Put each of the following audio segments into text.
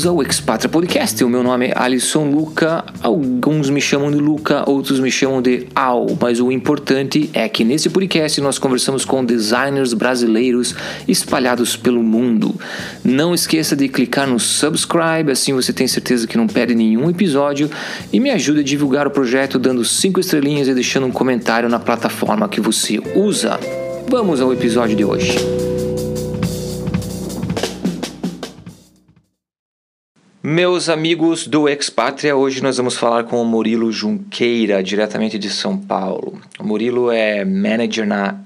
bem-vindos ao Podcast. O meu nome é Alisson Luca. Alguns me chamam de Luca, outros me chamam de Al. Mas o importante é que nesse podcast nós conversamos com designers brasileiros espalhados pelo mundo. Não esqueça de clicar no subscribe, assim você tem certeza que não perde nenhum episódio. E me ajude a divulgar o projeto dando 5 estrelinhas e deixando um comentário na plataforma que você usa. Vamos ao episódio de hoje. Meus amigos do Expatria, hoje nós vamos falar com o Murilo Junqueira, diretamente de São Paulo. O Murilo é manager na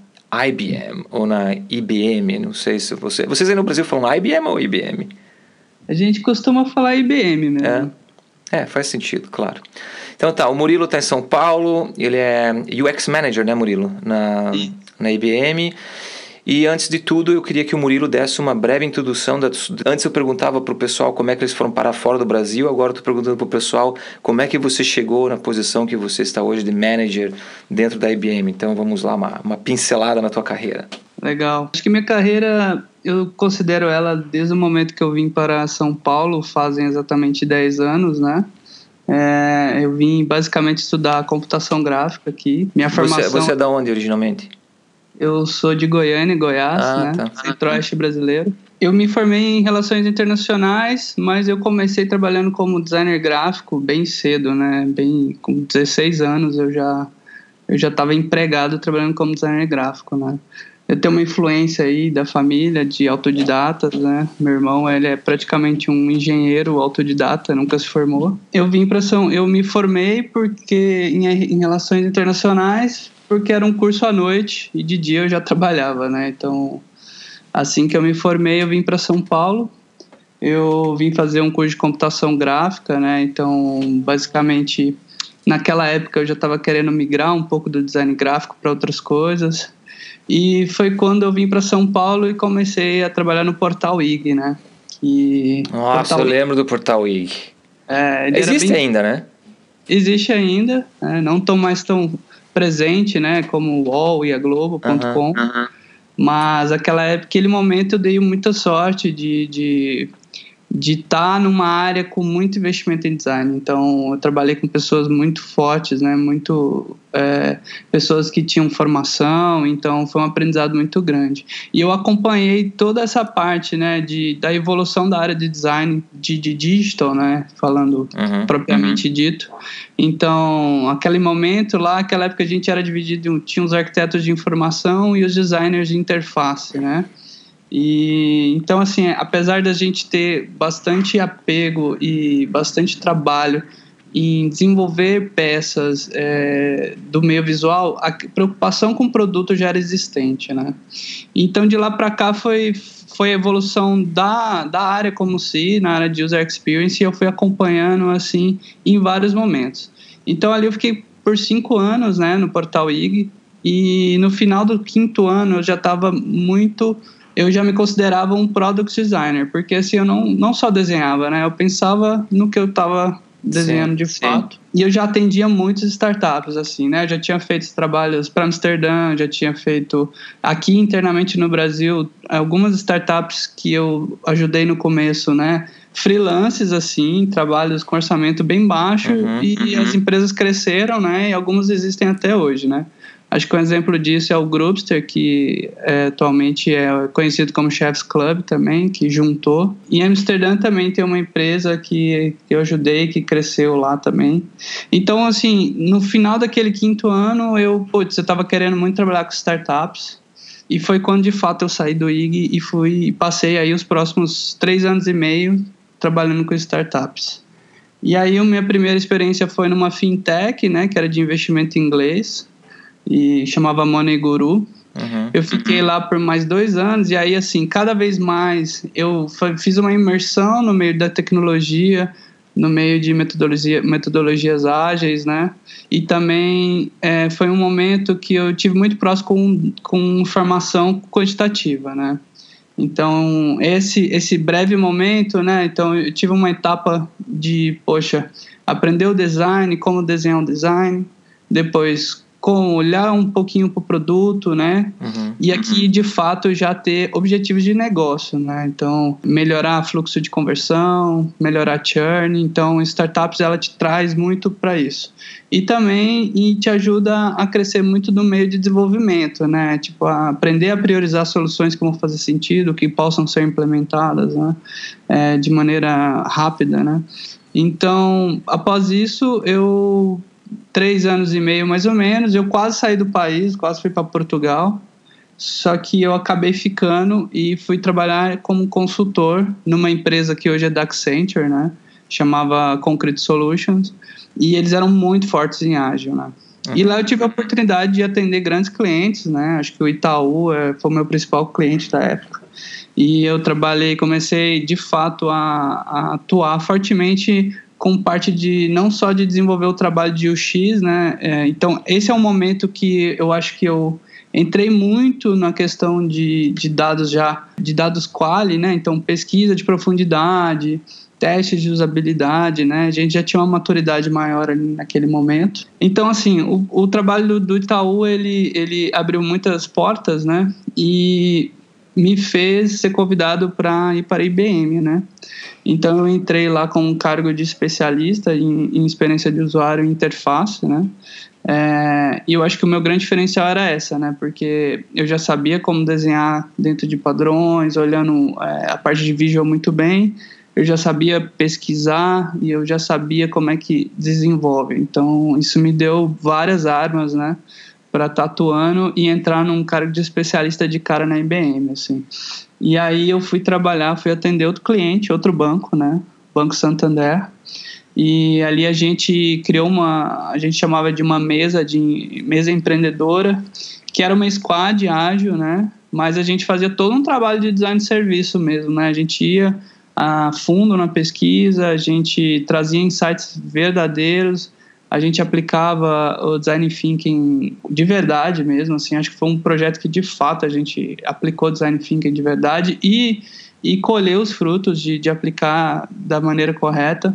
IBM ou na IBM, não sei se você. Vocês aí no Brasil falam IBM ou IBM? A gente costuma falar IBM mesmo. É, é faz sentido, claro. Então tá, o Murilo está em São Paulo, ele é UX Manager, né, Murilo? Na, na IBM. E antes de tudo, eu queria que o Murilo desse uma breve introdução. Da, antes eu perguntava para o pessoal como é que eles foram parar fora do Brasil, agora estou perguntando para o pessoal como é que você chegou na posição que você está hoje de manager dentro da IBM. Então vamos lá, uma, uma pincelada na tua carreira. Legal. Acho que minha carreira, eu considero ela desde o momento que eu vim para São Paulo, fazem exatamente 10 anos, né? É, eu vim basicamente estudar computação gráfica aqui. Minha formação. Você, você é da onde originalmente? Eu sou de Goiânia, Goiás, ah, né? Tá. Centro-Oeste brasileiro. Eu me formei em Relações Internacionais, mas eu comecei trabalhando como designer gráfico bem cedo, né? Bem, com 16 anos eu já eu já estava empregado trabalhando como designer gráfico, né? Eu tenho uma influência aí da família de autodidatas, né? Meu irmão, ele é praticamente um engenheiro autodidata, nunca se formou. Eu vim para São, eu me formei porque em, em relações internacionais porque era um curso à noite e de dia eu já trabalhava, né? Então, assim que eu me formei, eu vim para São Paulo. Eu vim fazer um curso de computação gráfica, né? Então, basicamente, naquela época eu já estava querendo migrar um pouco do design gráfico para outras coisas. E foi quando eu vim para São Paulo e comecei a trabalhar no Portal IG, né? Que Nossa, eu lembro do Portal IG. É, Existe bem... ainda, né? Existe ainda, né? não tão mais tão presente, né? Como o UOL e a Globo.com. Uhum, Mas aquela época, aquele momento eu dei muita sorte de, de de estar tá numa área com muito investimento em design. Então, eu trabalhei com pessoas muito fortes, né? Muito é, pessoas que tinham formação. Então, foi um aprendizado muito grande. E eu acompanhei toda essa parte, né? De da evolução da área de design de, de digital, né? Falando uhum, propriamente uhum. dito. Então, aquele momento lá, aquela época a gente era dividido, tinha os arquitetos de informação e os designers de interface, né? E então assim, apesar da gente ter bastante apego e bastante trabalho em desenvolver peças é, do meio visual, a preocupação com o produto já era existente, né? Então de lá para cá foi foi a evolução da, da área como se, na área de user experience, e eu fui acompanhando assim em vários momentos. Então ali eu fiquei por cinco anos, né, no portal IG, e no final do quinto ano eu já estava muito eu já me considerava um product designer, porque assim, eu não, não só desenhava, né? Eu pensava no que eu estava desenhando sim, de fato. Sim. E eu já atendia muitas startups, assim, né? Eu já tinha feito trabalhos para Amsterdã, já tinha feito aqui internamente no Brasil algumas startups que eu ajudei no começo, né? Freelances, assim, trabalhos com orçamento bem baixo uhum, e uhum. as empresas cresceram, né? E algumas existem até hoje, né? Acho que um exemplo disso é o Grubster, que é, atualmente é conhecido como Chefs Club também, que juntou. Em Amsterdã também tem uma empresa que, que eu ajudei, que cresceu lá também. Então, assim, no final daquele quinto ano, eu, putz, eu estava querendo muito trabalhar com startups. E foi quando de fato eu saí do IG e fui passei aí os próximos três anos e meio trabalhando com startups. E aí a minha primeira experiência foi numa fintech, né, que era de investimento inglês e chamava Money Guru. Uhum. Eu fiquei lá por mais dois anos e aí assim cada vez mais eu fiz uma imersão no meio da tecnologia, no meio de metodologia, metodologias ágeis, né? E também é, foi um momento que eu tive muito próximo com, com formação quantitativa, né? Então esse esse breve momento, né? Então eu tive uma etapa de poxa aprender o design, como desenhar o design, depois com olhar um pouquinho para o produto, né? Uhum, e aqui, de fato, já ter objetivos de negócio, né? Então, melhorar fluxo de conversão, melhorar churn. Então, startups, ela te traz muito para isso. E também e te ajuda a crescer muito no meio de desenvolvimento, né? Tipo, a aprender a priorizar soluções que vão fazer sentido, que possam ser implementadas, né? É, de maneira rápida, né? Então, após isso, eu três anos e meio mais ou menos. Eu quase saí do país, quase fui para Portugal. Só que eu acabei ficando e fui trabalhar como consultor numa empresa que hoje é da Accenture, né? Chamava Concrete Solutions. E eles eram muito fortes em ágil, né? Uhum. E lá eu tive a oportunidade de atender grandes clientes, né? Acho que o Itaú é, foi o meu principal cliente da época. E eu trabalhei, comecei de fato a, a atuar fortemente com parte de não só de desenvolver o trabalho de UX, né? É, então esse é um momento que eu acho que eu entrei muito na questão de, de dados já, de dados quali, né? Então pesquisa de profundidade, testes de usabilidade, né? A gente já tinha uma maturidade maior ali naquele momento. Então, assim, o, o trabalho do, Itaú, ele, ele abriu muitas portas, né? E me fez ser convidado para ir para a IBM, né? Então eu entrei lá com um cargo de especialista em, em experiência de usuário e interface, né? É, e eu acho que o meu grande diferencial era essa, né? Porque eu já sabia como desenhar dentro de padrões, olhando é, a parte de visual muito bem. Eu já sabia pesquisar e eu já sabia como é que desenvolve. Então isso me deu várias armas, né? para estar tá e entrar num cargo de especialista de cara na IBM, assim. E aí eu fui trabalhar, fui atender outro cliente, outro banco, né? Banco Santander. E ali a gente criou uma, a gente chamava de uma mesa de mesa empreendedora, que era uma squad ágil, né? Mas a gente fazia todo um trabalho de design de serviço mesmo, né? A gente ia a fundo na pesquisa, a gente trazia insights verdadeiros, a gente aplicava o design thinking de verdade mesmo, assim, acho que foi um projeto que de fato a gente aplicou design thinking de verdade e, e colheu os frutos de, de aplicar da maneira correta.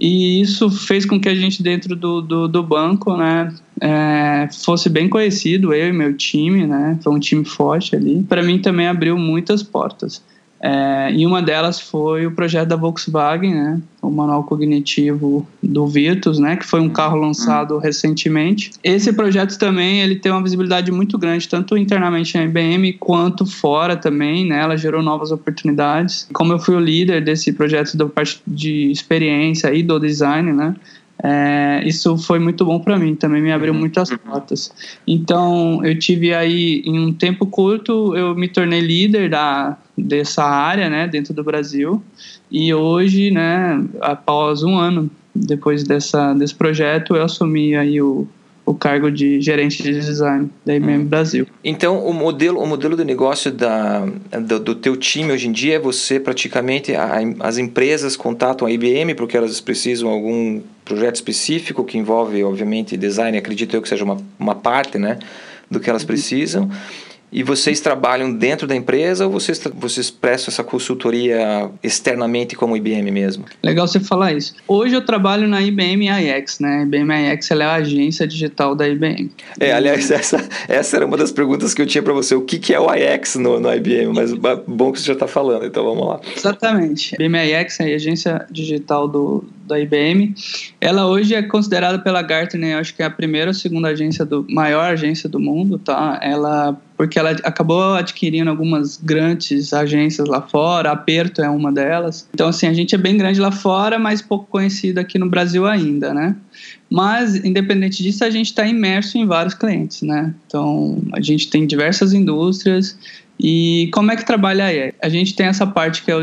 E isso fez com que a gente, dentro do, do, do banco, né, é, fosse bem conhecido, eu e meu time, né, foi um time forte ali. Para mim também abriu muitas portas. É, e uma delas foi o projeto da Volkswagen, né, o manual cognitivo do Virtus, né, que foi um carro lançado recentemente. Esse projeto também ele tem uma visibilidade muito grande, tanto internamente na IBM quanto fora também, né, ela gerou novas oportunidades. Como eu fui o líder desse projeto da parte de experiência e do design, né, é, isso foi muito bom para mim, também me abriu uhum. muitas portas. Então, eu tive aí, em um tempo curto, eu me tornei líder da, dessa área, né, dentro do Brasil. E hoje, né, após um ano depois dessa, desse projeto, eu assumi aí o, o cargo de gerente de design da IBM hum. Brasil. Então, o modelo, o modelo do negócio da, do, do teu time hoje em dia é você praticamente, a, as empresas contatam a IBM porque elas precisam de algum projeto específico que envolve, obviamente, design, acredito eu que seja uma, uma parte, né, do que elas uhum. E vocês trabalham dentro da empresa ou vocês, vocês prestam essa consultoria externamente como IBM mesmo? Legal você falar isso. Hoje eu trabalho na IBM iX, né? A IBM iX é a agência digital da IBM. É, aliás, essa, essa era uma das perguntas que eu tinha para você. O que, que é o iX no, no IBM? Mas bom que você já está falando, então vamos lá. Exatamente. IBM iX é a agência digital do, da IBM. Ela hoje é considerada pela Gartner, acho que é a primeira ou segunda agência do maior agência do mundo, tá? Ela porque ela acabou adquirindo algumas grandes agências lá fora, Aperto é uma delas. Então assim, a gente é bem grande lá fora, mas pouco conhecido aqui no Brasil ainda, né? Mas independente disso, a gente está imerso em vários clientes, né? Então a gente tem diversas indústrias e como é que trabalha aí? A gente tem essa parte que é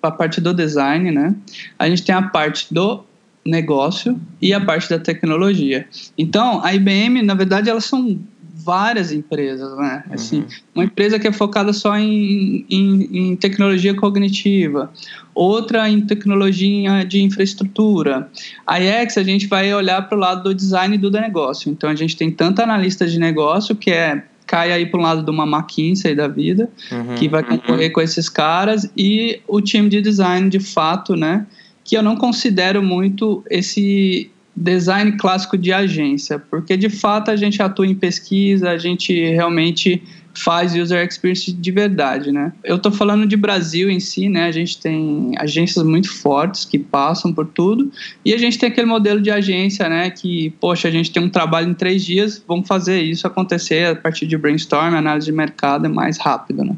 a parte do design, né? A gente tem a parte do negócio e a parte da tecnologia. Então, a IBM, na verdade, elas são várias empresas, né? Assim, uhum. uma empresa que é focada só em, em, em, tecnologia cognitiva, outra em tecnologia de infraestrutura. A IEX a gente vai olhar para o lado do design do negócio. Então a gente tem tanto analista de negócio que é cai aí para um lado de uma McKinsey da vida, uhum, que vai concorrer uhum. com esses caras, e o time de design, de fato, né, que eu não considero muito esse design clássico de agência, porque de fato a gente atua em pesquisa, a gente realmente faz user experience de verdade, né? Eu estou falando de Brasil em si, né? A gente tem agências muito fortes que passam por tudo e a gente tem aquele modelo de agência, né? Que, poxa, a gente tem um trabalho em três dias, vamos fazer isso acontecer a partir de brainstorm, análise de mercado é mais rápido, né?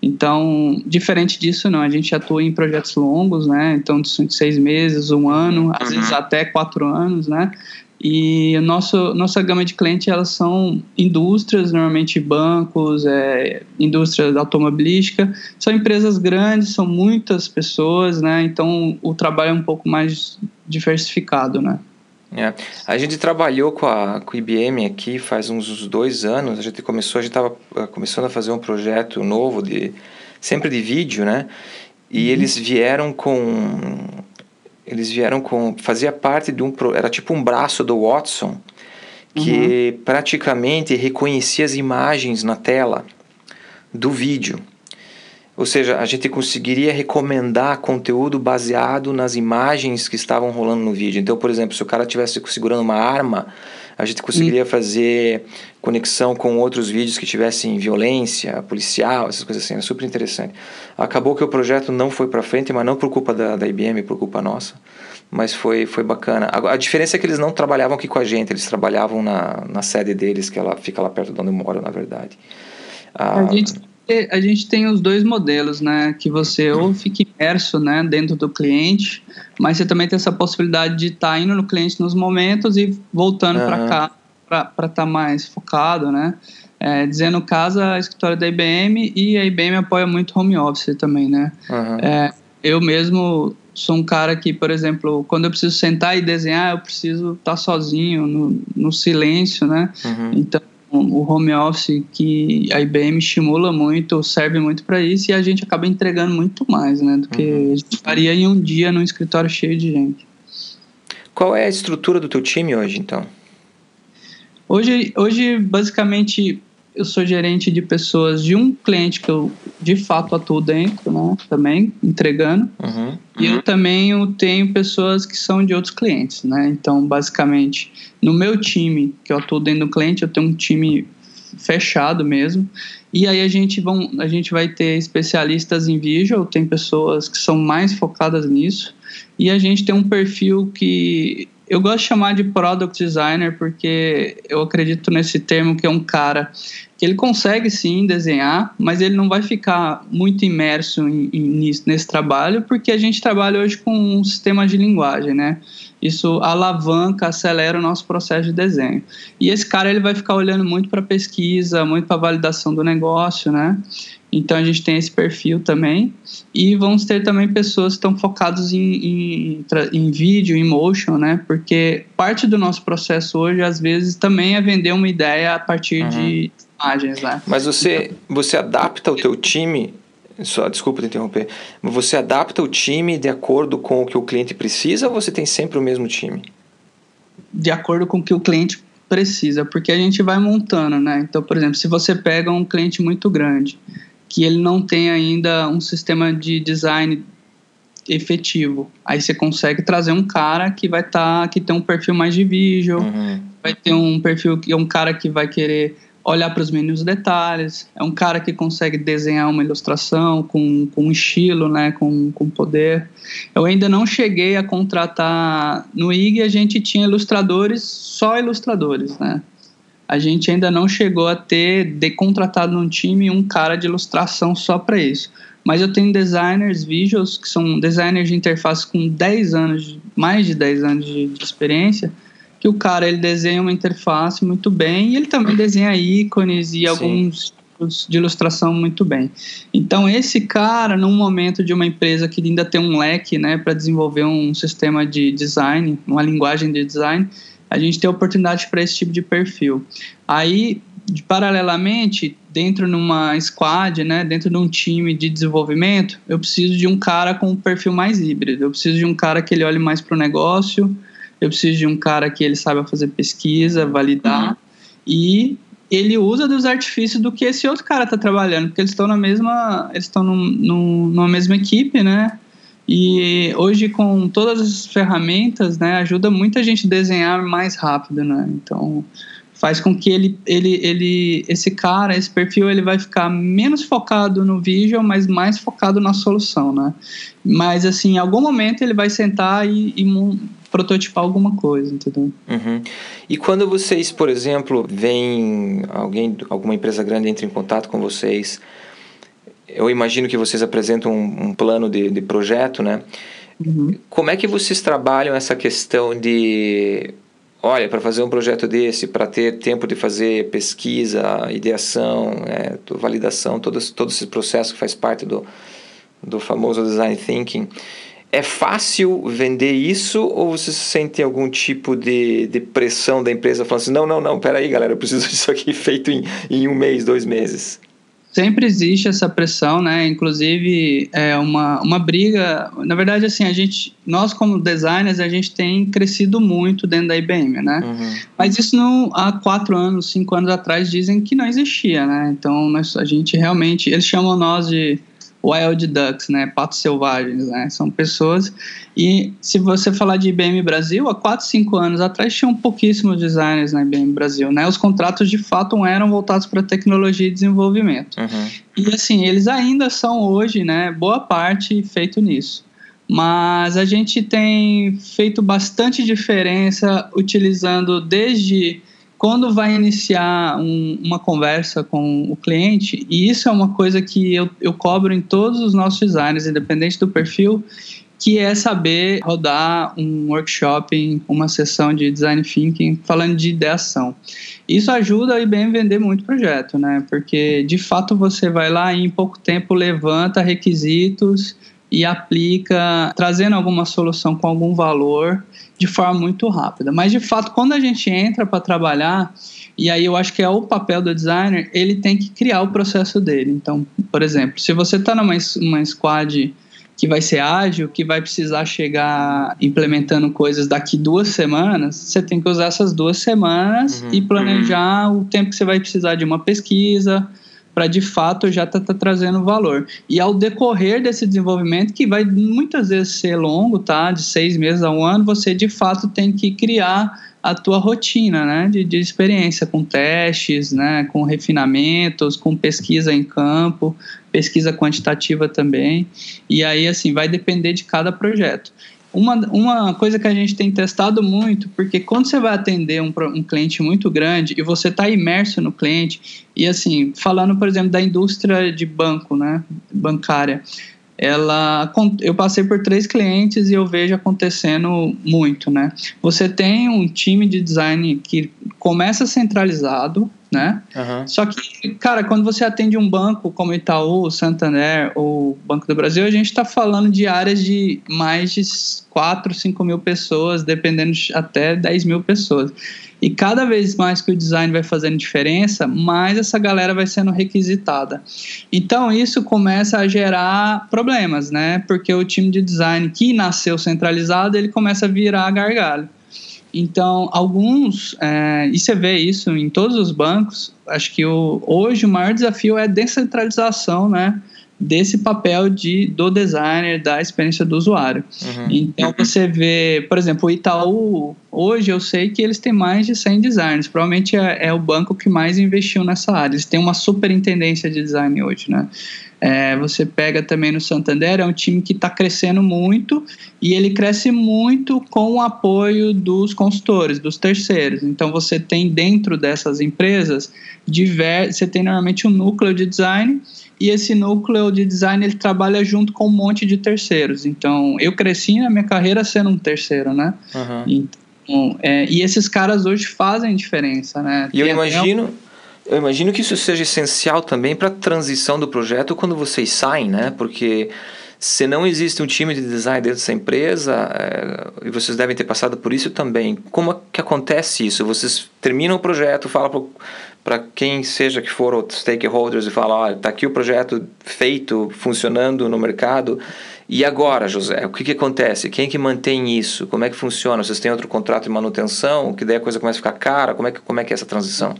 Então, diferente disso, não, a gente atua em projetos longos, né? Então, de seis meses, um ano, às uhum. vezes até quatro anos, né? E nosso, nossa gama de clientes elas são indústrias, normalmente bancos, é, indústria automobilística, são empresas grandes, são muitas pessoas, né? Então o trabalho é um pouco mais diversificado, né? É. A gente trabalhou com a, com a IBM aqui faz uns dois anos. A gente começou, a gente estava ah, começando a fazer um projeto novo de sempre de vídeo, né? E uhum. eles vieram com eles vieram com fazia parte de um era tipo um braço do Watson que uhum. praticamente reconhecia as imagens na tela do vídeo. Ou seja, a gente conseguiria recomendar conteúdo baseado nas imagens que estavam rolando no vídeo. Então, por exemplo, se o cara estivesse segurando uma arma, a gente conseguiria fazer conexão com outros vídeos que tivessem violência policial, essas coisas assim. É super interessante. Acabou que o projeto não foi para frente, mas não por culpa da, da IBM, por culpa nossa. Mas foi, foi bacana. A, a, diferença é que eles não trabalhavam aqui com a gente, eles trabalhavam na, na sede deles, que ela fica lá perto de onde eu moro, na verdade. Ah, a gente a gente tem os dois modelos, né? Que você ou fica imerso né, dentro do cliente, mas você também tem essa possibilidade de estar tá indo no cliente nos momentos e voltando uhum. para cá para estar tá mais focado, né? É, dizendo casa a escritório da IBM e a IBM apoia muito home office também, né? Uhum. É, eu mesmo sou um cara que, por exemplo, quando eu preciso sentar e desenhar, eu preciso estar tá sozinho, no, no silêncio, né? Uhum. Então o home office que a IBM estimula muito, serve muito para isso e a gente acaba entregando muito mais, né, do que uhum. a gente faria em um dia num escritório cheio de gente. Qual é a estrutura do teu time hoje, então? Hoje, hoje basicamente eu sou gerente de pessoas de um cliente que eu de fato atuo dentro, né? Também entregando. Uhum, e eu também eu tenho pessoas que são de outros clientes, né? Então, basicamente, no meu time, que eu atuo dentro do cliente, eu tenho um time fechado mesmo. E aí a gente, vão, a gente vai ter especialistas em visual, tem pessoas que são mais focadas nisso. E a gente tem um perfil que eu gosto de chamar de product designer porque eu acredito nesse termo que é um cara que ele consegue sim desenhar, mas ele não vai ficar muito imerso em, em, nesse trabalho, porque a gente trabalha hoje com um sistema de linguagem, né? Isso alavanca, acelera o nosso processo de desenho. E esse cara ele vai ficar olhando muito para pesquisa, muito para validação do negócio, né? Então a gente tem esse perfil também. E vamos ter também pessoas que estão focadas em, em, em, vídeo, em motion, né? Porque parte do nosso processo hoje, às vezes, também é vender uma ideia a partir uhum. de imagens, né? Mas você, você adapta o teu time, só desculpa te interromper, você adapta o time de acordo com o que o cliente precisa ou você tem sempre o mesmo time? De acordo com o que o cliente precisa, porque a gente vai montando, né? Então, por exemplo, se você pega um cliente muito grande, que ele não tem ainda um sistema de design efetivo. Aí você consegue trazer um cara que vai estar, tá, que tem um perfil mais de visual, uhum. vai ter um perfil que é um cara que vai querer olhar para os mínimos detalhes, é um cara que consegue desenhar uma ilustração com, com estilo, né, com, com poder. Eu ainda não cheguei a contratar no IG, a gente tinha ilustradores, só ilustradores, né? A gente ainda não chegou a ter de contratado num time um cara de ilustração só para isso. Mas eu tenho designers visuals, que são designers de interface com 10 anos, mais de 10 anos de, de experiência, que o cara ele desenha uma interface muito bem e ele também desenha ícones e Sim. alguns tipos de ilustração muito bem. Então esse cara, num momento de uma empresa que ainda tem um leque, né, para desenvolver um sistema de design, uma linguagem de design, a gente tem oportunidade para esse tipo de perfil. Aí, de, paralelamente, dentro numa squad, né, dentro de um time de desenvolvimento, eu preciso de um cara com um perfil mais híbrido. Eu preciso de um cara que ele olhe mais para o negócio, eu preciso de um cara que ele saiba fazer pesquisa, validar uhum. e ele usa dos artifícios do que esse outro cara está trabalhando, porque eles estão na mesma, eles estão numa mesma equipe, né? E hoje, com todas as ferramentas, né, ajuda muita gente a desenhar mais rápido, né? Então, faz com que ele, ele, ele, esse cara, esse perfil, ele vai ficar menos focado no visual, mas mais focado na solução, né? Mas, assim, em algum momento ele vai sentar e, e prototipar alguma coisa, entendeu? Uhum. E quando vocês, por exemplo, vem alguém, alguma empresa grande entra em contato com vocês, eu imagino que vocês apresentam um, um plano de, de projeto, né? Uhum. Como é que vocês trabalham essa questão de olha, para fazer um projeto desse, para ter tempo de fazer pesquisa, ideação, é, validação, todo, todo esse processo que faz parte do, do famoso design thinking, é fácil vender isso ou você sente algum tipo de, de pressão da empresa falando assim, não, não, não, peraí galera, eu preciso disso aqui feito em, em um mês, dois meses? Sempre existe essa pressão, né? Inclusive é uma, uma briga. Na verdade, assim, a gente, nós como designers, a gente tem crescido muito dentro da IBM, né? Uhum. Mas isso não há quatro anos, cinco anos atrás dizem que não existia, né? Então nós, a gente realmente, eles chamam nós de wild ducks, né, patos selvagens, né, são pessoas. E se você falar de IBM Brasil, há 4, 5 anos atrás tinham pouquíssimos designers na IBM Brasil, né, os contratos de fato eram voltados para tecnologia e desenvolvimento. Uhum. e assim, eles ainda são hoje, né, boa parte feito nisso. Mas a gente tem feito bastante diferença utilizando desde quando vai iniciar um, uma conversa com o cliente, e isso é uma coisa que eu, eu cobro em todos os nossos designers, independente do perfil, que é saber rodar um workshop, uma sessão de design thinking falando de ideação. Isso ajuda a IBM vender muito projeto, né? Porque de fato você vai lá e em pouco tempo levanta requisitos e aplica, trazendo alguma solução com algum valor de forma muito rápida. Mas de fato, quando a gente entra para trabalhar, e aí eu acho que é o papel do designer, ele tem que criar o processo dele. Então, por exemplo, se você está numa uma squad que vai ser ágil, que vai precisar chegar implementando coisas daqui duas semanas, você tem que usar essas duas semanas uhum, e planejar uhum. o tempo que você vai precisar de uma pesquisa, para de fato já tá, tá, trazendo valor. E ao decorrer desse desenvolvimento, que vai muitas vezes ser longo, tá? De seis meses a um ano, você de fato tem que criar a tua rotina, né? De, de experiência, com testes, né? Com refinamentos, com pesquisa em campo, pesquisa quantitativa também. E aí, assim, vai depender de cada projeto. Uma, uma coisa que a gente tem testado muito, porque quando você vai atender um, um cliente muito grande e você está imerso no cliente, e assim, falando, por exemplo, da indústria de banco, né, bancária, ela eu passei por três clientes e eu vejo acontecendo muito, né? Você tem um time de design que começa centralizado, né? Uhum. Só que, cara, quando você atende um banco como Itaú, Santander ou Banco do Brasil, a gente está falando de áreas de mais de 4, 5 mil pessoas, dependendo até 10 mil pessoas. E cada vez mais que o design vai fazendo diferença, mais essa galera vai sendo requisitada. Então isso começa a gerar problemas, né? Porque o time de design que nasceu centralizado, ele começa a virar gargalho. Então, alguns, é, e você vê isso em todos os bancos, acho que o, hoje o maior desafio é a descentralização, né? Desse papel de, do designer, da experiência do usuário. Uhum. Então você vê, por exemplo, o Itaú, hoje eu sei que eles têm mais de 100 designers, provavelmente é, é o banco que mais investiu nessa área, eles têm uma superintendência de design hoje, né? É, você pega também no Santander, é um time que está crescendo muito e ele cresce muito com o apoio dos consultores, dos terceiros. Então você tem dentro dessas empresas, diver, você tem normalmente um núcleo de design e esse núcleo de design ele trabalha junto com um monte de terceiros. Então, eu cresci na minha carreira sendo um terceiro, né? Uhum. Então, é, e esses caras hoje fazem diferença, né? E eu imagino, eu imagino que isso seja essencial também para a transição do projeto quando vocês saem, né? Porque se não existe um time de design dentro dessa empresa, é, e vocês devem ter passado por isso também, como é que acontece isso? Vocês terminam o projeto, falam para quem seja que for os stakeholders e falam, olha, está aqui o projeto feito, funcionando no mercado, e agora, José, o que, que acontece? Quem que mantém isso? Como é que funciona? Vocês têm outro contrato de manutenção? Que daí a coisa começa a ficar cara? Como é que, como é, que é essa transição?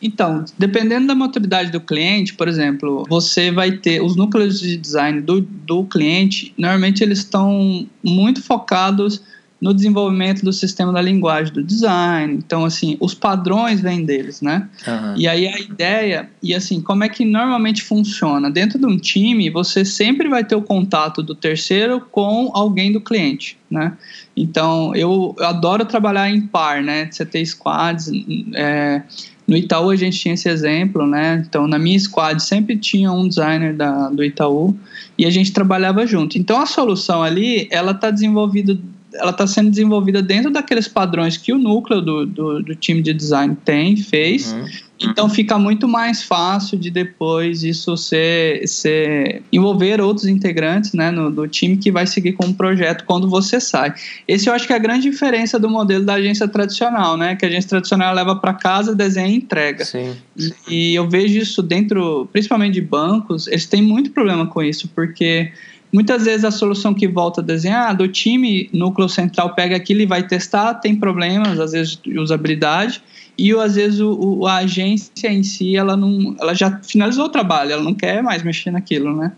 Então, dependendo da maturidade do cliente, por exemplo, você vai ter os núcleos de design do, do cliente, normalmente eles estão muito focados no desenvolvimento do sistema da linguagem do design. Então, assim, os padrões vêm deles, né? Uhum. E aí a ideia, e assim, como é que normalmente funciona? Dentro de um time, você sempre vai ter o contato do terceiro com alguém do cliente, né? Então, eu, eu adoro trabalhar em par, né? Você ter squads. É, no Itaú a gente tinha esse exemplo, né? Então, na minha squad sempre tinha um designer da, do Itaú e a gente trabalhava junto. Então, a solução ali, ela está desenvolvida ela está sendo desenvolvida dentro daqueles padrões que o núcleo do, do, do time de design tem, fez. Uhum. Então fica muito mais fácil de depois isso ser, ser envolver outros integrantes né, no, do time que vai seguir com o projeto quando você sai. Esse eu acho que é a grande diferença do modelo da agência tradicional, né? Que a agência tradicional leva para casa, desenha e entrega. Sim. E, e eu vejo isso dentro, principalmente de bancos, eles têm muito problema com isso, porque Muitas vezes a solução que volta a desenhar, do time núcleo central pega aquilo e vai testar, tem problemas, às vezes de usabilidade, e às vezes o, o, a agência em si, ela, não, ela já finalizou o trabalho, ela não quer mais mexer naquilo, né?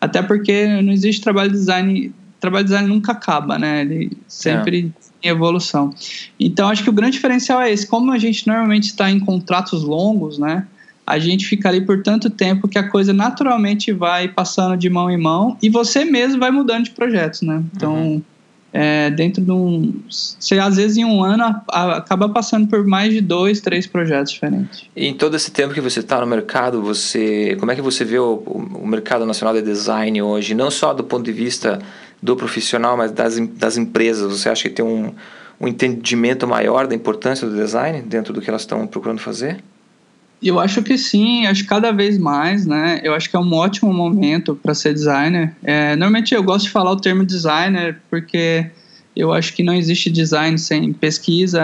Até porque não existe trabalho de design, trabalho de design nunca acaba, né? Ele sempre é. em evolução. Então, acho que o grande diferencial é esse, como a gente normalmente está em contratos longos, né? A gente fica ali por tanto tempo que a coisa naturalmente vai passando de mão em mão e você mesmo vai mudando de projetos, né? Então, uhum. é, dentro de um. Você, às vezes, em um ano, a, a, acaba passando por mais de dois, três projetos diferentes. E em todo esse tempo que você está no mercado, você como é que você vê o, o, mercado nacional de design hoje? Não só do ponto de vista do profissional, mas das, das empresas. Você acha que tem um, um entendimento maior da importância do design dentro do que elas estão procurando fazer? Eu acho que sim, acho que cada vez mais, né? Eu acho que é um ótimo momento para ser designer. É, normalmente eu gosto de falar o termo designer porque eu acho que não existe design sem pesquisa,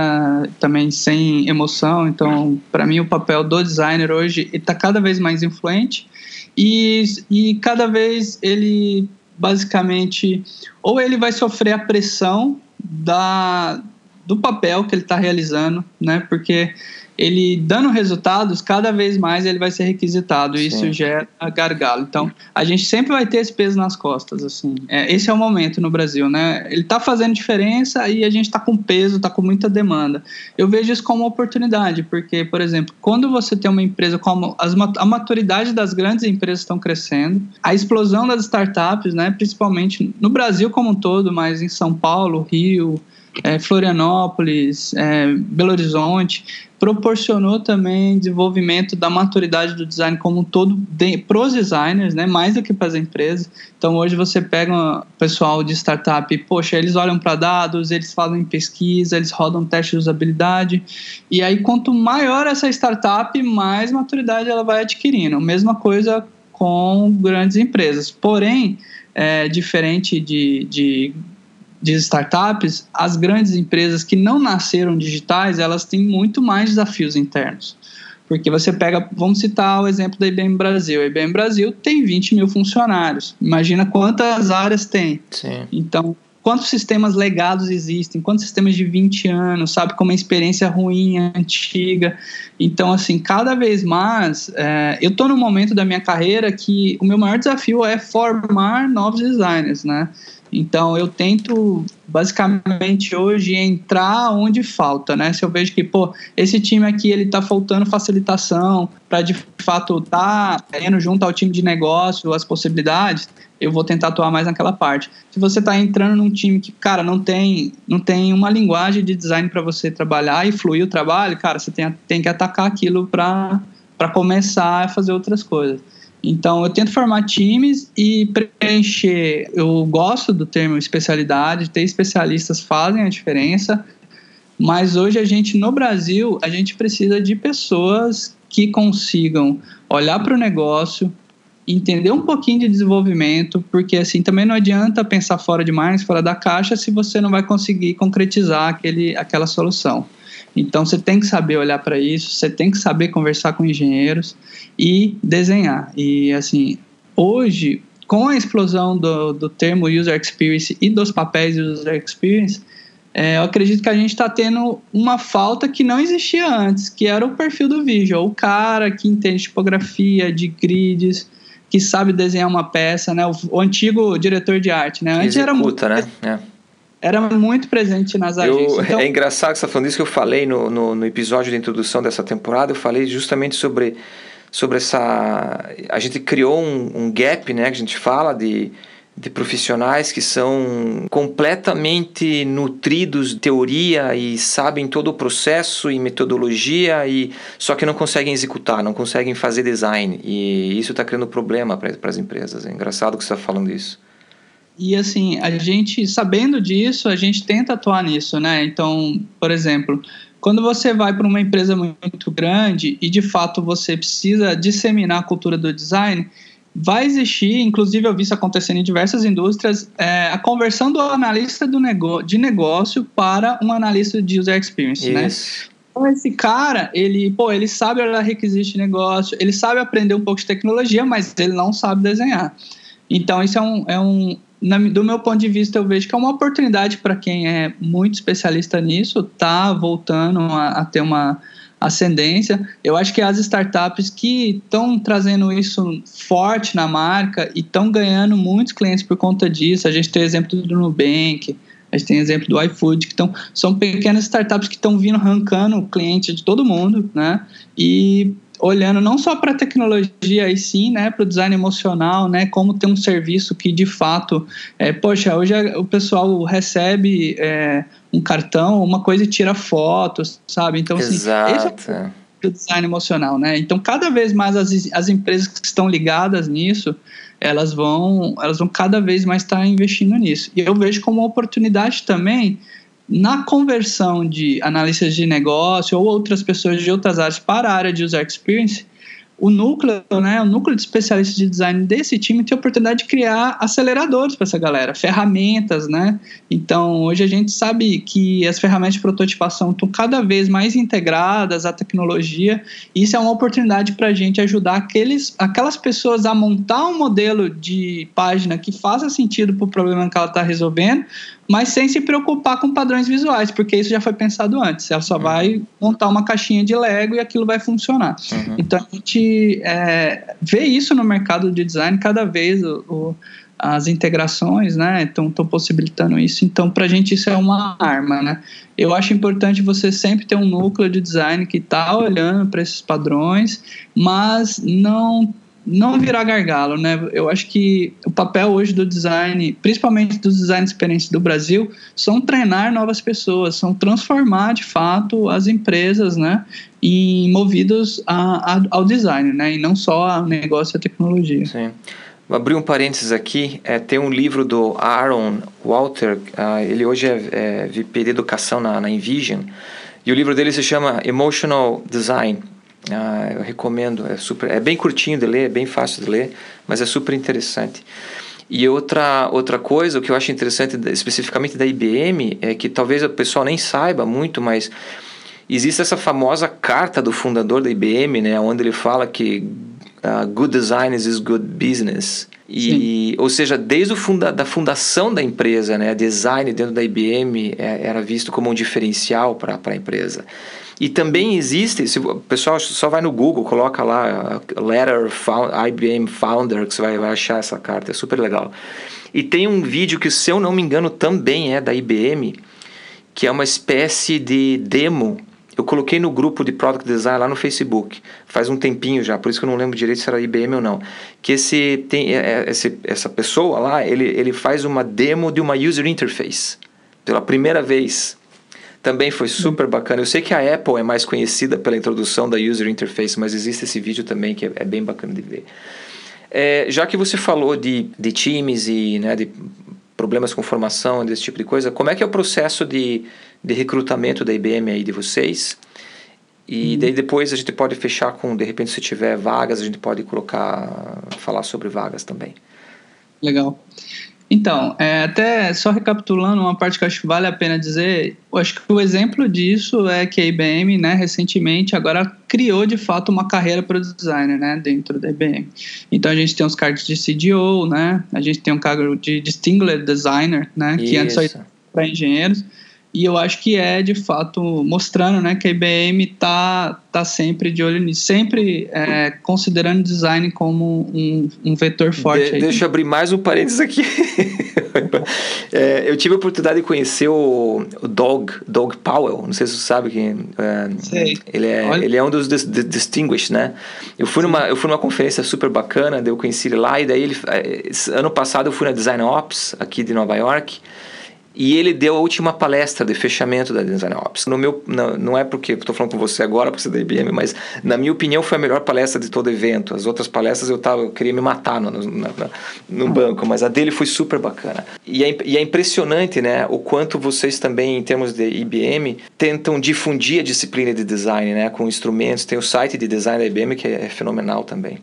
também sem emoção. Então, para mim, o papel do designer hoje está cada vez mais influente e, e cada vez ele basicamente ou ele vai sofrer a pressão da, do papel que ele está realizando, né? Porque ele dando resultados, cada vez mais ele vai ser requisitado e isso gera gargalo. Então, a gente sempre vai ter esse peso nas costas, assim. É, esse é o momento no Brasil, né? Ele está fazendo diferença e a gente está com peso, está com muita demanda. Eu vejo isso como uma oportunidade, porque, por exemplo, quando você tem uma empresa como as, a maturidade das grandes empresas estão crescendo, a explosão das startups, né, principalmente no Brasil como um todo, mas em São Paulo, Rio, é, Florianópolis, é, Belo Horizonte, proporcionou também desenvolvimento da maturidade do design como um todo para os designers, né, mais do que para as empresas. Então hoje você pega o pessoal de startup, poxa, eles olham para dados, eles fazem pesquisa, eles rodam teste de usabilidade, e aí quanto maior essa startup, mais maturidade ela vai adquirindo. Mesma coisa com grandes empresas. Porém, é, diferente de, de de startups, as grandes empresas que não nasceram digitais, elas têm muito mais desafios internos. Porque você pega, vamos citar o exemplo da IBM Brasil. A IBM Brasil tem 20 mil funcionários. Imagina quantas áreas tem. Sim. Então, quantos sistemas legados existem, quantos sistemas de 20 anos, sabe, com uma experiência ruim, antiga. Então, assim, cada vez mais, é, eu estou no momento da minha carreira que o meu maior desafio é formar novos designers, né? Então eu tento basicamente hoje entrar onde falta, né? Se eu vejo que, pô, esse time aqui ele tá faltando facilitação para de fato tá tendo junto ao time de negócio as possibilidades, eu vou tentar atuar mais naquela parte. Se você tá entrando num time que, cara, não tem, não tem uma linguagem de design para você trabalhar e fluir o trabalho, cara, você tem, tem que atacar aquilo para para começar a fazer outras coisas. Então, eu tento formar times e preencher. Eu gosto do termo especialidade, ter especialistas fazem a diferença, mas hoje a gente, no Brasil, a gente precisa de pessoas que consigam olhar para o negócio, entender um pouquinho de desenvolvimento, porque assim também não adianta pensar fora demais, fora da caixa, se você não vai conseguir concretizar aquele, aquela solução. Então você tem que saber olhar para isso, você tem que saber conversar com engenheiros e desenhar. E assim, hoje, com a explosão do, do termo user experience e dos papéis user experience, é, eu acredito que a gente está tendo uma falta que não existia antes, que era o perfil do visual, o cara que entende tipografia, de grids, que sabe desenhar uma peça, né? O, o antigo diretor de arte, né? Antes Executa, era muito, né? É. Era muito presente nas agências. Eu, então... É engraçado que você está falando isso que eu falei no, no, no episódio de introdução dessa temporada, eu falei justamente sobre sobre essa a gente criou um, um, gap né que a gente fala de de profissionais que são completamente nutridos de teoria e sabem todo o processo e metodologia e só que não conseguem executar, não conseguem fazer design e isso está criando problema para as empresas. É engraçado que você está falando isso. E assim, a gente sabendo disso, a gente tenta atuar nisso, né? Então, por exemplo, quando você vai para uma empresa muito grande e de fato você precisa disseminar a cultura do design, vai existir, inclusive eu vi isso acontecendo em diversas indústrias, é, a conversão do analista do nego de negócio para um analista de user experience, né? Então esse cara, ele, pô, ele sabe olhar requisito de negócio, ele sabe aprender um pouco de tecnologia, mas ele não sabe desenhar. Então isso é um, é um na, do meu ponto de vista, eu vejo que é uma oportunidade para quem é muito especialista nisso, tá voltando a, a ter uma ascendência. Eu acho que as startups que estão trazendo isso forte na marca e estão ganhando muitos clientes por conta disso. A gente tem exemplo do Nubank, a gente tem exemplo do iFood, que tão, são pequenas startups que estão vindo arrancando clientes de todo mundo, né? E olhando não só para a tecnologia e sim, né, para o design emocional, né, como ter um serviço que de fato, é, poxa, hoje o pessoal recebe é, um cartão, uma coisa e tira fotos, sabe? Então, assim, Exato. esse é o design emocional, né? Então, cada vez mais as, as empresas que estão ligadas nisso, elas vão, elas vão cada vez mais estar investindo nisso. E eu vejo como uma oportunidade também na conversão de analistas de negócio ou outras pessoas de outras áreas para a área de user experience, o núcleo, né, o núcleo de especialistas de design desse time tem a oportunidade de criar aceleradores para essa galera, ferramentas, né? Então, hoje a gente sabe que as ferramentas de prototipação estão cada vez mais integradas à tecnologia, e isso é uma oportunidade para a gente ajudar aqueles, aquelas pessoas a montar um modelo de página que faça sentido para o problema que ela está resolvendo, mas sem se preocupar com padrões visuais, porque isso já foi pensado antes. Ela só uhum. vai montar uma caixinha de Lego e aquilo vai funcionar. Uhum. Então a gente é, vê isso no mercado de design cada vez. O, o, as integrações, né, estão possibilitando isso. Então, para a gente isso é uma arma, né? Eu acho importante você sempre ter um núcleo de design que está olhando para esses padrões, mas não não virar gargalo, né? Eu acho que o papel hoje do design, principalmente dos designers experientes do Brasil, são treinar novas pessoas, são transformar de fato as empresas, né, em movidos a, a, ao design, né, e não só ao negócio e à tecnologia. Sim. Vou abrir um parênteses aqui, é, tem um livro do Aaron Walter, uh, ele hoje é, é VP de Educação na, na Envision, e o livro dele se chama Emotional Design, ah, eu recomendo, é super, é bem curtinho de ler, é bem fácil de ler, mas é super interessante. E outra, outra coisa, o que eu acho interessante especificamente da IBM, é que talvez o pessoal nem saiba muito, mas existe essa famosa carta do fundador da IBM, né, onde ele fala que uh, good design is good business. E, ou seja, desde o funda da fundação da empresa, né, design dentro da IBM é, era visto como um diferencial para a empresa. E também existe, se o pessoal só vai no Google, coloca lá Letter found, IBM Founder, que você vai, vai achar essa carta, é super legal. E tem um vídeo que, se eu não me engano, também é da IBM, que é uma espécie de demo. Eu coloquei no grupo de Product Design lá no Facebook, faz um tempinho já, por isso que eu não lembro direito se era IBM ou não. Que esse, tem, é, é, esse, essa pessoa lá, ele, ele faz uma demo de uma user interface, pela primeira vez também foi super bacana. Eu sei que a Apple é mais conhecida pela introdução da user interface, mas existe esse vídeo também que é, é bem bacana de ver. É, já que você falou de, de times e né, de problemas com formação, desse tipo de coisa, como é que é o processo de, de recrutamento da IBM aí de vocês? E uhum. daí depois a gente pode fechar com, de repente, se tiver vagas, a gente pode colocar, falar sobre vagas também. Legal. Então, é, até só recapitulando uma parte que acho que vale a pena dizer, eu acho que o exemplo disso é que a IBM, né, recentemente, agora criou de fato uma carreira para o designer, né, dentro da IBM. Então a gente tem os cargos de CDO, né, a gente tem um cargo de Distinguished Designer, né, que Isso. antes só para engenheiros. E eu acho que é de fato mostrando né, que a IBM está tá sempre de olho nisso, sempre é, considerando design como um, um vetor forte. De, deixa eu abrir mais um parênteses aqui. é, eu tive a oportunidade de conhecer o, o Dog, Dog Powell, não sei se você sabe quem. É. Ele é, ele é um dos distinguished, né? Eu fui, numa, eu fui numa conferência super bacana, eu conheci ele lá, e daí ele, é, ano passado eu fui na Design Ops, aqui de Nova York. E ele deu a última palestra de fechamento da Design Ops. No meu, não, não é porque estou falando com você agora, porque você é da IBM, mas na minha opinião foi a melhor palestra de todo evento. As outras palestras eu, tava, eu queria me matar no, no, no, no banco, mas a dele foi super bacana. E é, e é impressionante né, o quanto vocês também, em termos de IBM, tentam difundir a disciplina de design né, com instrumentos. Tem o site de design da IBM que é, é fenomenal também.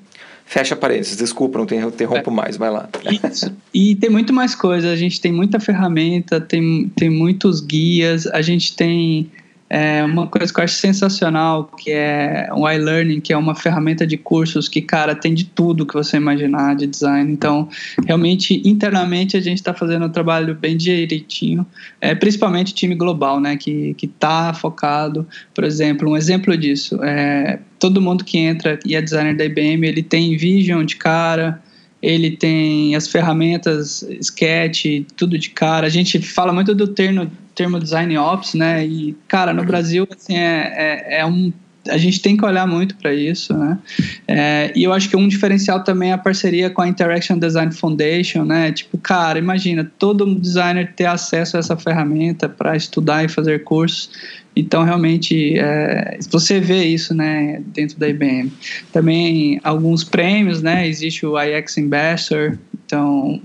Fecha parênteses, desculpa, não te interrompo é. mais, vai lá. Isso. E tem muito mais coisa, a gente tem muita ferramenta, tem, tem muitos guias, a gente tem é uma coisa que eu acho sensacional, que é o iLearning, que é uma ferramenta de cursos que, cara, tem de tudo que você imaginar de design. Então, realmente, internamente, a gente está fazendo um trabalho bem direitinho, é, principalmente time global, né, que está focado, por exemplo, um exemplo disso, é, todo mundo que entra e é designer da IBM, ele tem Vision de cara, ele tem as ferramentas Sketch, tudo de cara. A gente fala muito do termo, termo Design Ops, né? E, cara, no Brasil, assim, é, é, é um a gente tem que olhar muito para isso, né? É, e eu acho que um diferencial também é a parceria com a Interaction Design Foundation, né? Tipo, cara, imagina todo designer ter acesso a essa ferramenta para estudar e fazer cursos. Então, realmente, é, você vê isso, né, dentro da IBM. Também alguns prêmios, né? Existe o IX Ambassador, então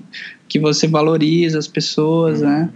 que você valoriza as pessoas, né?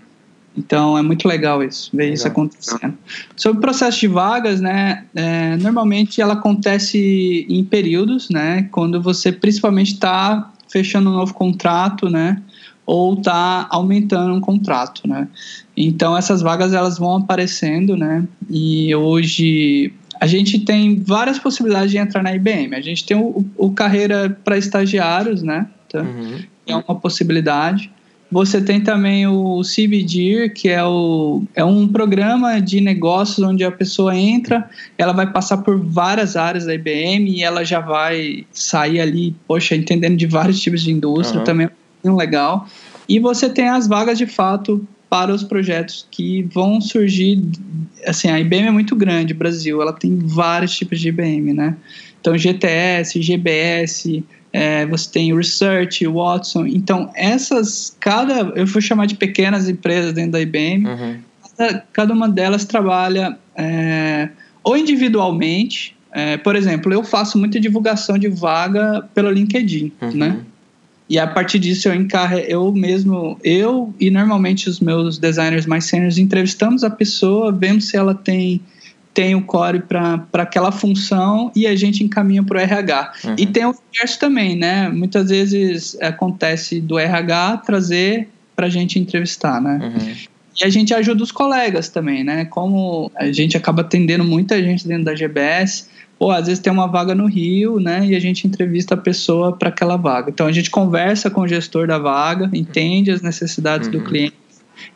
Então é muito legal isso, ver legal. isso acontecendo. Sobre o processo de vagas, né? É, normalmente ela acontece em períodos, né? Quando você principalmente está fechando um novo contrato, né? Ou está aumentando um contrato, né? Então essas vagas elas vão aparecendo, né? E hoje a gente tem várias possibilidades de entrar na IBM. A gente tem o, o carreira para estagiários, né? Tá? Uhum. É uma possibilidade. Você tem também o CBDIR, que é, o, é um programa de negócios onde a pessoa entra, ela vai passar por várias áreas da IBM e ela já vai sair ali, poxa, entendendo de vários tipos de indústria, uhum. também é legal. E você tem as vagas de fato para os projetos que vão surgir. Assim, a IBM é muito grande, Brasil, ela tem vários tipos de IBM, né? Então, GTS, GBS, é, você tem Research, Watson. Então, essas, cada, eu vou chamar de pequenas empresas dentro da IBM, uhum. cada, cada, uma delas trabalha é, ou individualmente, é, por exemplo, eu faço muita divulgação de vaga pelo LinkedIn, uhum. né? E a partir disso eu encarre, eu mesmo, eu e normalmente os meus designers mais seniors entrevistamos a pessoa, vemos se ela tem tem o core para aquela função e a gente encaminha para o RH. Uhum. E tem o inverso também, né? Muitas vezes acontece do RH trazer para a gente entrevistar, né? Uhum. E a gente ajuda os colegas também, né? Como a gente acaba atendendo muita gente dentro da GBS, ou às vezes tem uma vaga no Rio, né? E a gente entrevista a pessoa para aquela vaga. Então a gente conversa com o gestor da vaga, entende as necessidades uhum. do cliente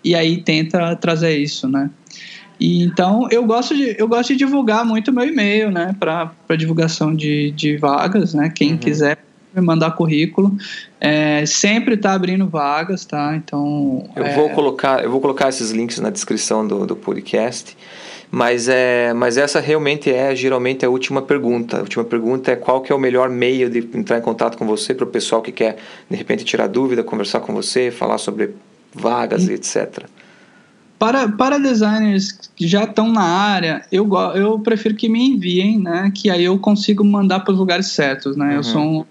e aí tenta trazer isso, né? E, então eu gosto de eu gosto de divulgar muito meu e-mail, né, para divulgação de, de vagas, né? Quem uhum. quiser me mandar currículo, é, sempre está abrindo vagas, tá? Então eu é... vou colocar eu vou colocar esses links na descrição do, do podcast. Mas, é, mas essa realmente é geralmente a última pergunta. A última pergunta é qual que é o melhor meio de entrar em contato com você para o pessoal que quer, de repente, tirar dúvida, conversar com você, falar sobre vagas e etc. Para, para designers que já estão na área, eu, eu prefiro que me enviem, né? Que aí eu consigo mandar para os lugares certos, né? Uhum. Eu sou um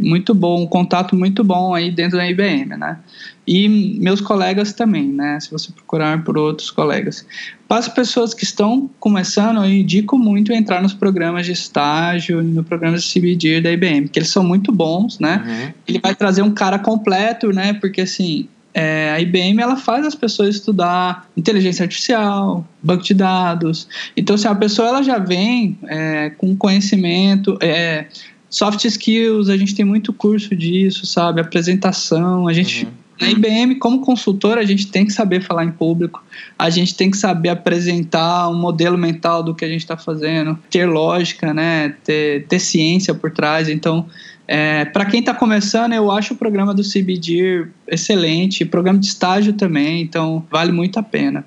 muito bom, um contato muito bom aí dentro da IBM, né? E meus colegas também, né? Se você procurar por outros colegas. Para as pessoas que estão começando, eu indico muito entrar nos programas de estágio e no programa de CBD da IBM, porque eles são muito bons, né? Uhum. Ele vai trazer um cara completo, né? Porque assim, é, a IBM ela faz as pessoas estudar inteligência artificial, banco de dados. Então, se a pessoa ela já vem é, com conhecimento, é, soft skills, a gente tem muito curso disso, sabe? Apresentação, a gente, uhum. Na IBM, como consultor, a gente tem que saber falar em público, a gente tem que saber apresentar um modelo mental do que a gente está fazendo, ter lógica, né, ter, ter ciência por trás. Então, é, para quem está começando, eu acho o programa do CBD excelente, programa de estágio também, então vale muito a pena.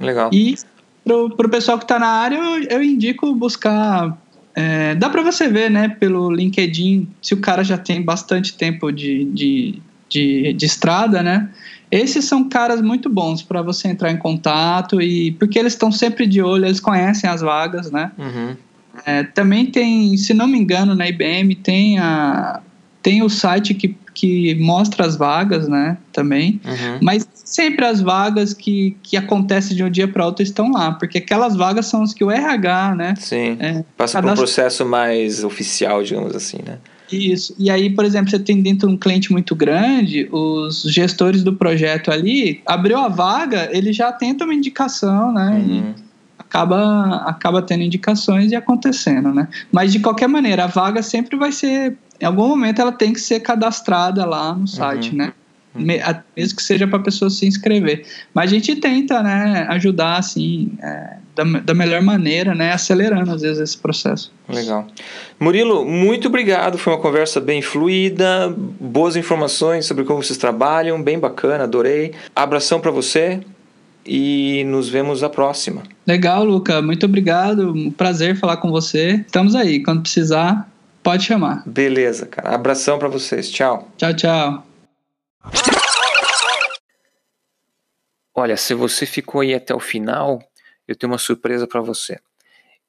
Legal. E para o pessoal que está na área, eu, eu indico buscar. É, dá para você ver, né, pelo LinkedIn, se o cara já tem bastante tempo de, de, de, de estrada, né? Esses são caras muito bons para você entrar em contato e porque eles estão sempre de olho, eles conhecem as vagas, né? Uhum. É, também tem, se não me engano, na IBM tem a tem o site que, que mostra as vagas, né? Também, uhum. mas sempre as vagas que, que acontecem de um dia para outro estão lá, porque aquelas vagas são as que o RH, né? Sim. É, passa por um processo mais oficial, digamos assim, né? Isso. E aí, por exemplo, você tem dentro um cliente muito grande, os gestores do projeto ali, abriu a vaga, ele já tenta uma indicação, né? Uhum. Acaba, acaba tendo indicações e acontecendo, né? Mas de qualquer maneira, a vaga sempre vai ser, em algum momento ela tem que ser cadastrada lá no site, uhum. né? mesmo que seja para a pessoa se inscrever. Mas a gente tenta, né, ajudar assim, é, da, da melhor maneira, né, acelerando às vezes esse processo. Legal. Murilo, muito obrigado. Foi uma conversa bem fluida, boas informações sobre como vocês trabalham, bem bacana, adorei. Abração para você e nos vemos a próxima. Legal, Luca. Muito obrigado. Um prazer falar com você. Estamos aí. Quando precisar, pode chamar. Beleza, cara. Abração para vocês. Tchau. Tchau, tchau. Olha, se você ficou aí até o final, eu tenho uma surpresa para você.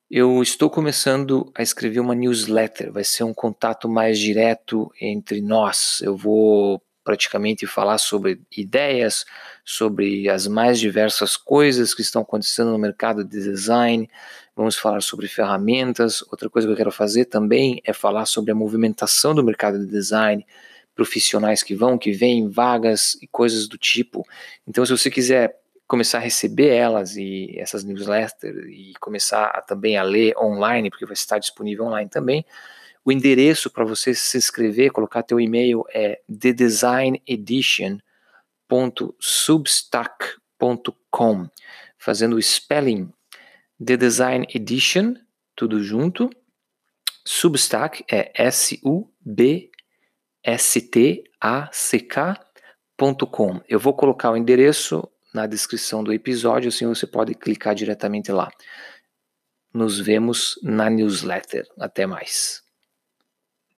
Eu estou começando a escrever uma newsletter, vai ser um contato mais direto entre nós. Eu vou praticamente falar sobre ideias, sobre as mais diversas coisas que estão acontecendo no mercado de design. Vamos falar sobre ferramentas. Outra coisa que eu quero fazer também é falar sobre a movimentação do mercado de design, profissionais que vão, que vêm, vagas e coisas do tipo. Então, se você quiser começar a receber elas e essas newsletters e começar a, também a ler online, porque vai estar disponível online também, o endereço para você se inscrever, colocar teu e-mail é thedesignedition.substack.com, fazendo o spelling The Design Edition, tudo junto. Substack é S-U-B stack.com. Eu vou colocar o endereço na descrição do episódio, assim você pode clicar diretamente lá. Nos vemos na newsletter. Até mais.